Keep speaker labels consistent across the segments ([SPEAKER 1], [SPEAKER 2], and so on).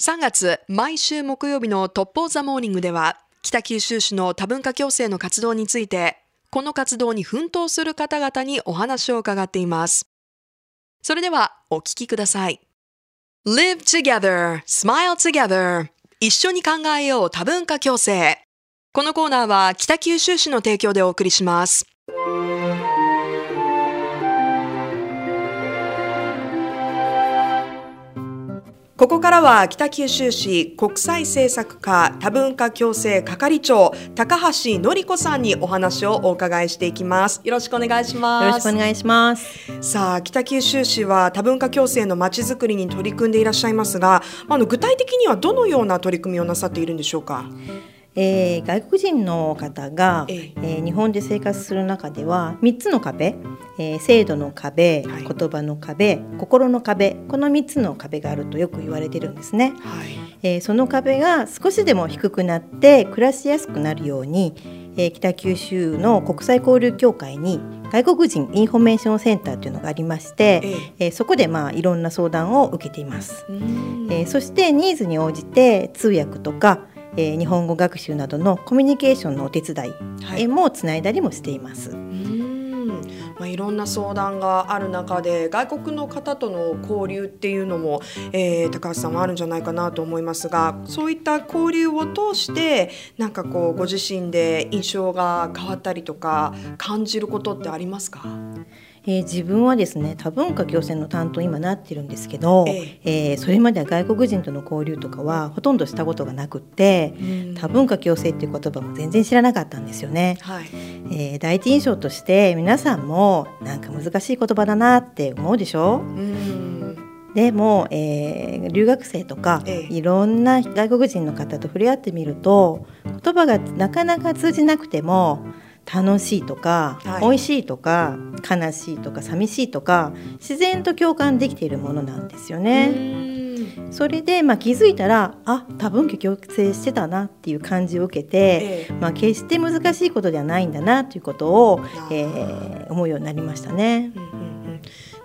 [SPEAKER 1] 3月、毎週木曜日のトップオーザモーニングでは、北九州市の多文化共生の活動について、この活動に奮闘する方々にお話を伺っています。それでは、お聞きください。Live together, smile together 一緒に考えよう多文化共生このコーナーは北九州市の提供でお送りします。ここからは北九州市国際政策課多文化共生係長高橋典子さんにお話をお伺いしていきます。よろしくお願いします。
[SPEAKER 2] よろしくお願いします。
[SPEAKER 1] さあ北九州市は多文化共生のまちづくりに取り組んでいらっしゃいますが、あの具体的にはどのような取り組みをなさっているんでしょうか？
[SPEAKER 2] えー、外国人の方が、
[SPEAKER 1] え
[SPEAKER 2] えー日本で生活する中では3つの壁、えー制度の壁、
[SPEAKER 1] はい
[SPEAKER 2] 言葉の壁心の壁この3つの壁があるとよく言われてるんですね。
[SPEAKER 1] はい。
[SPEAKER 2] えーその壁が少しでも低くなって暮らしやすくなるように、えー北九州の国際交流協会に外国人インフォメーションセンターというのがありまして、
[SPEAKER 1] え
[SPEAKER 2] えーそこでまあいろんな相談を受けています。
[SPEAKER 1] うん
[SPEAKER 2] えーそしてニーズに応じて通訳とか、えー日本語学習などのコミュニケーションのお手伝い、もつないだりもしています。
[SPEAKER 1] うん。まあ、いろんな相談がある中で外国の方との交流っていうのも、えー高橋さんはあるんじゃないかなと思いますがそういった交流を通してなんかこうご自身で印象が変わったりとか感じることってありますか？
[SPEAKER 2] えー自分はですね多文化共生の担当に今なってるんですけど、
[SPEAKER 1] え
[SPEAKER 2] え。ーそれまでは外国人との交流とかはほとんどしたことがなくって多文化共生っていう言葉も全然知らなかったんですよね。
[SPEAKER 1] はい、
[SPEAKER 2] えー第一印象として皆さんもなんか難しい言葉だなって思うでしょ？
[SPEAKER 1] うん。
[SPEAKER 2] でも、えー留学生とか、
[SPEAKER 1] ええ。
[SPEAKER 2] いろんな外国人の方と触れ合ってみると言葉がなかなか通じなくても楽しいとか、
[SPEAKER 1] はい。
[SPEAKER 2] 美味しいとか悲しいとか寂しいとか自然と共感できているものなんですよね。
[SPEAKER 1] うん。
[SPEAKER 2] それで、まあ、気づいたらあ多文化共生してたなっていう感じを受けて、
[SPEAKER 1] ええ。
[SPEAKER 2] まあ、決して難しいことではないんだなということを、
[SPEAKER 1] あ
[SPEAKER 2] え
[SPEAKER 1] ー
[SPEAKER 2] ー思うようになりましたね。
[SPEAKER 1] う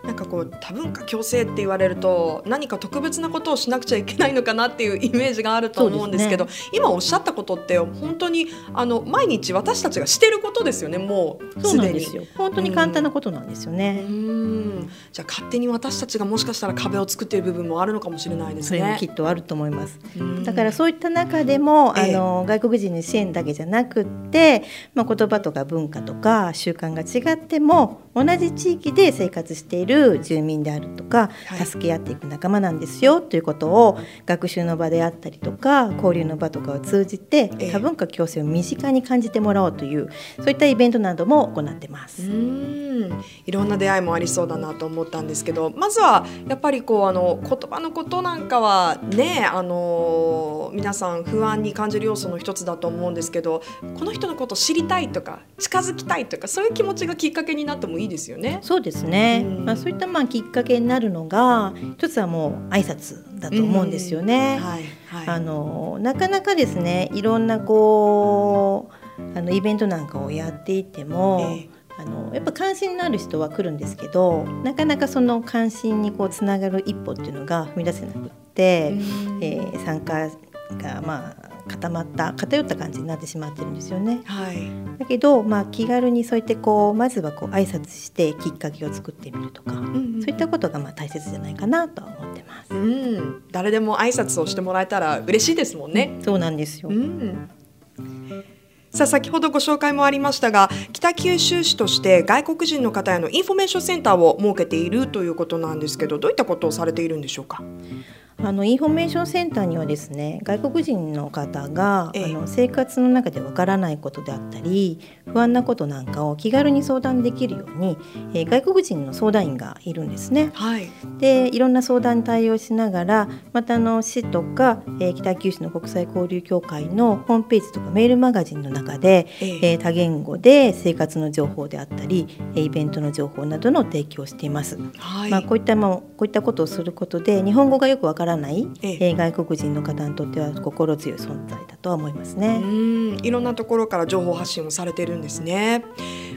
[SPEAKER 1] なんかこう多文化共生って言われると何か特別なことをしなくちゃいけないのかなっていう イメージがあると思うんですけど今おっしゃったことって本当にあの毎日私たちがしてることですよねもう
[SPEAKER 2] そう
[SPEAKER 1] すでに。
[SPEAKER 2] 本当に簡単なことなんですよね。
[SPEAKER 1] うんじゃあ勝手に私たちがもしかしたら壁を作っている部分もあるのかもしれないですね
[SPEAKER 2] き。っとあると思います。
[SPEAKER 1] うん
[SPEAKER 2] だからそういった中でも、
[SPEAKER 1] ええ
[SPEAKER 2] あの外国人の支援だけじゃなくって、まあ、言葉とか文化とか習慣が違っても同じ地域で生活している住民であるとか、
[SPEAKER 1] はい。
[SPEAKER 2] 助け合っていく仲間なんですよということを学習の場であったりとか交流の場とかを通じて
[SPEAKER 1] ええ。
[SPEAKER 2] 多文化共生を身近に感じてもらおうというそういったイベントなども行ってます。
[SPEAKER 1] うん。いろんな出会いもありそうだなと思ったんですけどまずはやっぱりこうあの言葉のことなんかはねあの皆さん不安に感じる要素の一つだと思うんですけどこの人のことを知りたいとか近づきたいとかそういう気持ちがきっかけになってもいいですよね。
[SPEAKER 2] そうですね、
[SPEAKER 1] うん。
[SPEAKER 2] まあ、そういったまあきっかけになるのが一つはもう挨拶だと思うんですよね。
[SPEAKER 1] はいはい。
[SPEAKER 2] あのなかなかですねいろんなこうあのイベントなんかをやっていても、
[SPEAKER 1] ええ。
[SPEAKER 2] あのやっぱ関心のある人は来るんですけどなかなかその関心にこうつながる一歩っていうのが踏み出せなくって、
[SPEAKER 1] うん。
[SPEAKER 2] えー参加がまあ固まった偏った感じになってしまってるんですよね。
[SPEAKER 1] はい
[SPEAKER 2] だけど、まあ、気軽にそうやってこうまずはこう挨拶してきっかけを作ってみるとか、
[SPEAKER 1] うん
[SPEAKER 2] そういったことがまあ大切じゃないかなとは思ってます。
[SPEAKER 1] うん、誰でも挨拶をしてもらえたら嬉しいですもんね。
[SPEAKER 2] そうなんですよ。
[SPEAKER 1] うんさあ先ほどご紹介もありましたが北九州市として外国人の方へのインフォメーションセンターを設けているということなんですけどどういったことをされているんでしょうか？
[SPEAKER 2] あのインフォメーションセンターにはですね外国人の方が、
[SPEAKER 1] ええ。
[SPEAKER 2] あの生活の中でわからないことであったり不安なことなんかを気軽に相談できるように、えー外国人の相談員がいるんですね。
[SPEAKER 1] はい、
[SPEAKER 2] でいろんな相談に対応しながらまたあの市とか、えー北九州の国際交流協会のホームページとかメールマガジンの中で、
[SPEAKER 1] ええ。
[SPEAKER 2] えー多言語で生活の情報であったりえーイベントの情報などの提供をしています。
[SPEAKER 1] はい。
[SPEAKER 2] まあ、こういったもこういったことをすることで日本語がよくわからない、
[SPEAKER 1] ええ
[SPEAKER 2] えー外国人の方にとっては心強い存在だとは思います
[SPEAKER 1] う
[SPEAKER 2] ね。
[SPEAKER 1] んいろんなところから情報発信をされているんですね。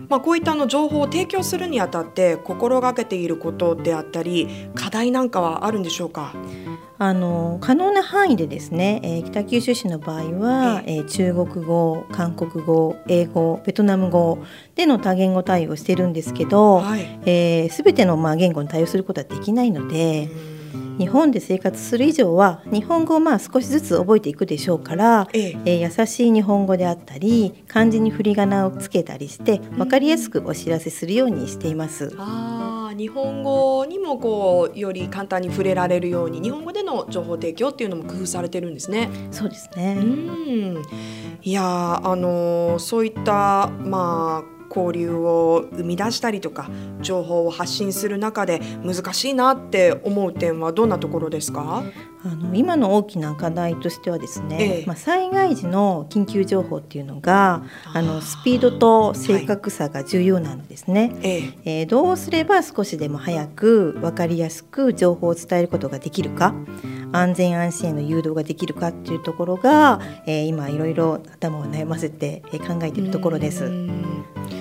[SPEAKER 1] まあ、こういったあの情報を提供するにあたって心がけていることであったり課題なんかはあるんでしょうか？
[SPEAKER 2] ああの可能な範囲でですね、えー、北九州市の場合は、えー、中国語韓国語英語ベトナム語での多言語対応してるんですけど、はい、えー、全てのまあ言語に対応することはできないので。日本で生活する以上は日本語をまあ少しずつ覚えていくでしょうから、えええー、優しい日本語であったり漢字に振り仮名をつけたりして分かりやすくお知らせするようにしています。
[SPEAKER 1] あ日本語にもこうより簡単に触れられるように日本語での情報提供っていうのも工夫されてるんですね。
[SPEAKER 2] そうですね
[SPEAKER 1] うんいやあのそういったまあ交流を生み出したりとか情報を発信する中で難しいなって思う点はどんなところですか？
[SPEAKER 2] あの今の大きな課題としてはですね、ええ、まあ、災害時の緊急情報っていうのがあのスピードと正確さが重要なんですね、はい、え。えー、どうすれば少しでも早く分かりやすく情報を伝えることができるか安全安心への誘導ができるかっていうところが、えー、今いろいろ頭を悩ませて考えているところです。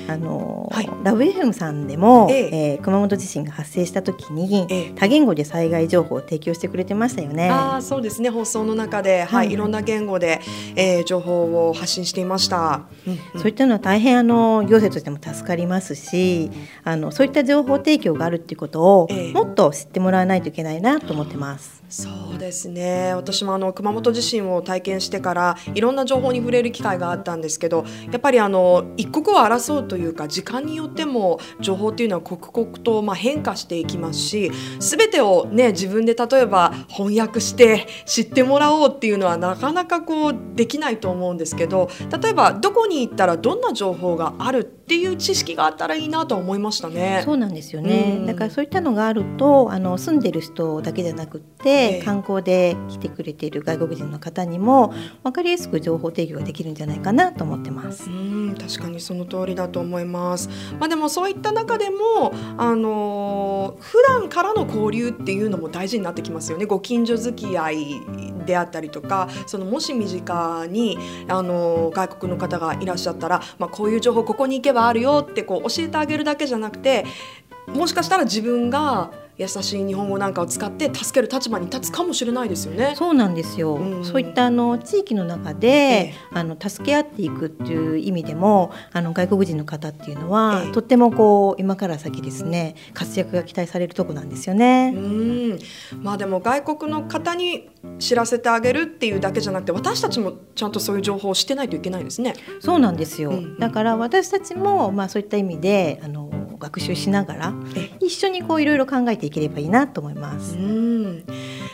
[SPEAKER 2] あの、はい、ラブ FM さんでも、ええ。えー、熊本地震が発生した時に、ええ、多言語で災害情報を提供してくれてましたよね。
[SPEAKER 1] あそうですね。放送の中で、はい、はい、いろんな言語で、えー、情報を発信していました。
[SPEAKER 2] うんうん、そういったのは大変あの行政としても助かりますし、あのそういった情報提供があるっていうことを、もっと知ってもらわないといけないなと思ってます。
[SPEAKER 1] そうですね。私もあの熊本地震を体験してからいろんな情報に触れる機会があったんですけどやっぱりあの一刻を争うというか時間によっても情報っていうのは刻々とまあ変化していきますし全てをね自分で例えば翻訳して知ってもらおうっていうのはなかなかこうできないと思うんですけど例えばどこに行ったらどんな情報があるっていう知識があったらいいなと思いましたね。
[SPEAKER 2] そうなんですよね、うん、だからそういったのがあるとあの住んでる人だけじゃなくて観光で来てくれている外国人の方にも分かりやすく情報提供ができるんじゃないかなと思ってます。
[SPEAKER 1] うん確かにその通りだと思います。まあ、でもそういった中でもあの普段からの交流っていうのも大事になってきますよね。ご近所付き合いであったりとかそのもし身近にあの外国の方がいらっしゃったら、まあ、こういう情報ここに行けばあるよってこう教えてあげるだけじゃなくてもしかしたら自分が優しい日本語なんかを使って助ける立場に立つかもしれないですよね。
[SPEAKER 2] そうなんですよ。うん、そういったあの地域の中で、ええ、あの助け合っていくっていう意味でもあの外国人の方っていうのは、え、とってもこう今から先ですね活躍が期待されるとこなんですよね。
[SPEAKER 1] うんまあでも外国の方に知らせてあげるっていうだけじゃなくて私たちもちゃんとそういう情報を知ってないといけないですね。
[SPEAKER 2] そうなんですよ。うん、だから私たちもまあそういった意味であの学習しながら一緒にこういろいろ考えていければいいなと思います。
[SPEAKER 1] うん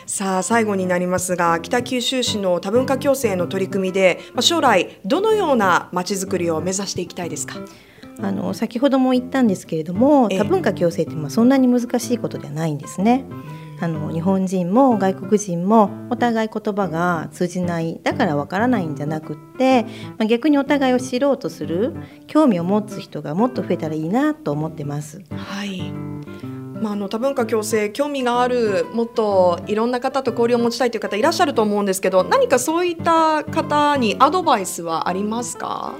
[SPEAKER 1] さあ最後になりますが北九州市の多文化共生の取り組みで、まあ、将来どのようなまちづくりを目指していきたいですか？
[SPEAKER 2] あの先ほども言ったんですけれども多文化共生ってまあそんなに難しいことではないんですね。あの日本人も外国人もお互い言葉が通じないだからわからないんじゃなくって、まあ、逆にお互いを知ろうとする興味を持つ人がもっと増えたらいいなと思ってます。
[SPEAKER 1] はいまあ、あの多文化共生興味があるもっといろんな方と交流を持ちたいという方いらっしゃると思うんですけど何かそういった方にアドバイスはありますか？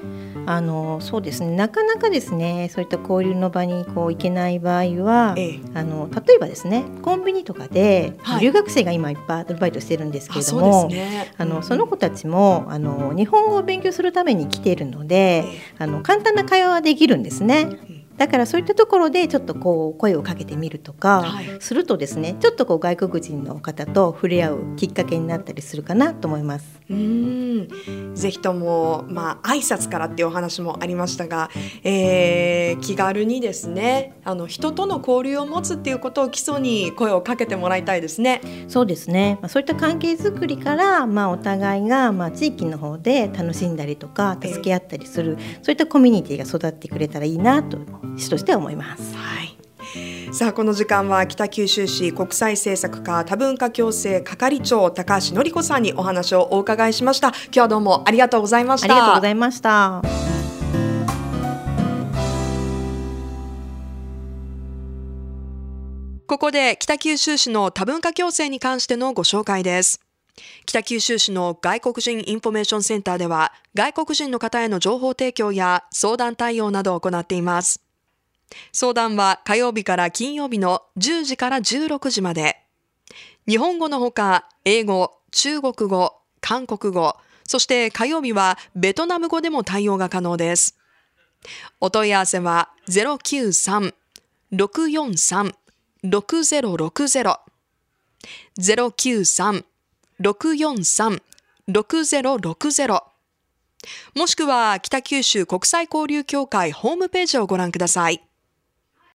[SPEAKER 2] あのそうですね。なかなかですねそういった交流の場にこう行けない場合は、ええ、あの例えばですねコンビニとかで、はい、留学生が今いっぱいアルバイトしてるんですけれども、ね、あのその子たちもあの日本語を勉強するために来ているので、え、あの簡単な会話はできるんですね。だからそういったところでちょっとこう声をかけてみるとか、はい、するとですねちょっとこう外国人の方と触れ合うきっかけになったりするかなと思います。
[SPEAKER 1] うんぜひともまあ挨拶からっていうお話もありましたが、えー、気軽にですねあの人との交流を持つっていうことを基礎に声をかけてもらいたいですね。
[SPEAKER 2] そうですね。まあ、そういった関係づくりからまあお互いがまあ地域の方で楽しんだりとか助け合ったりする、えー、そういったコミュニティが育ってくれたらいいなと市として思います。
[SPEAKER 1] はい。さあこの時間は北九州市国際政策課多文化共生係長高橋典子さんにお話をお伺いしました。今日はどうもありがとうございました。
[SPEAKER 2] ありがとうございました。
[SPEAKER 1] ここで北九州市の多文化共生に関してのご紹介です。北九州市の外国人インフォメーションセンターでは外国人の方への情報提供や相談対応などを行っています相談は火曜日から金曜日の10時から16時まで。日本語のほか、英語、中国語、韓国語、そして火曜日はベトナム語でも対応が可能です。お問い合わせは093-643-6060 093-643-6060もしくは北九州国際交流協会ホームページをご覧ください。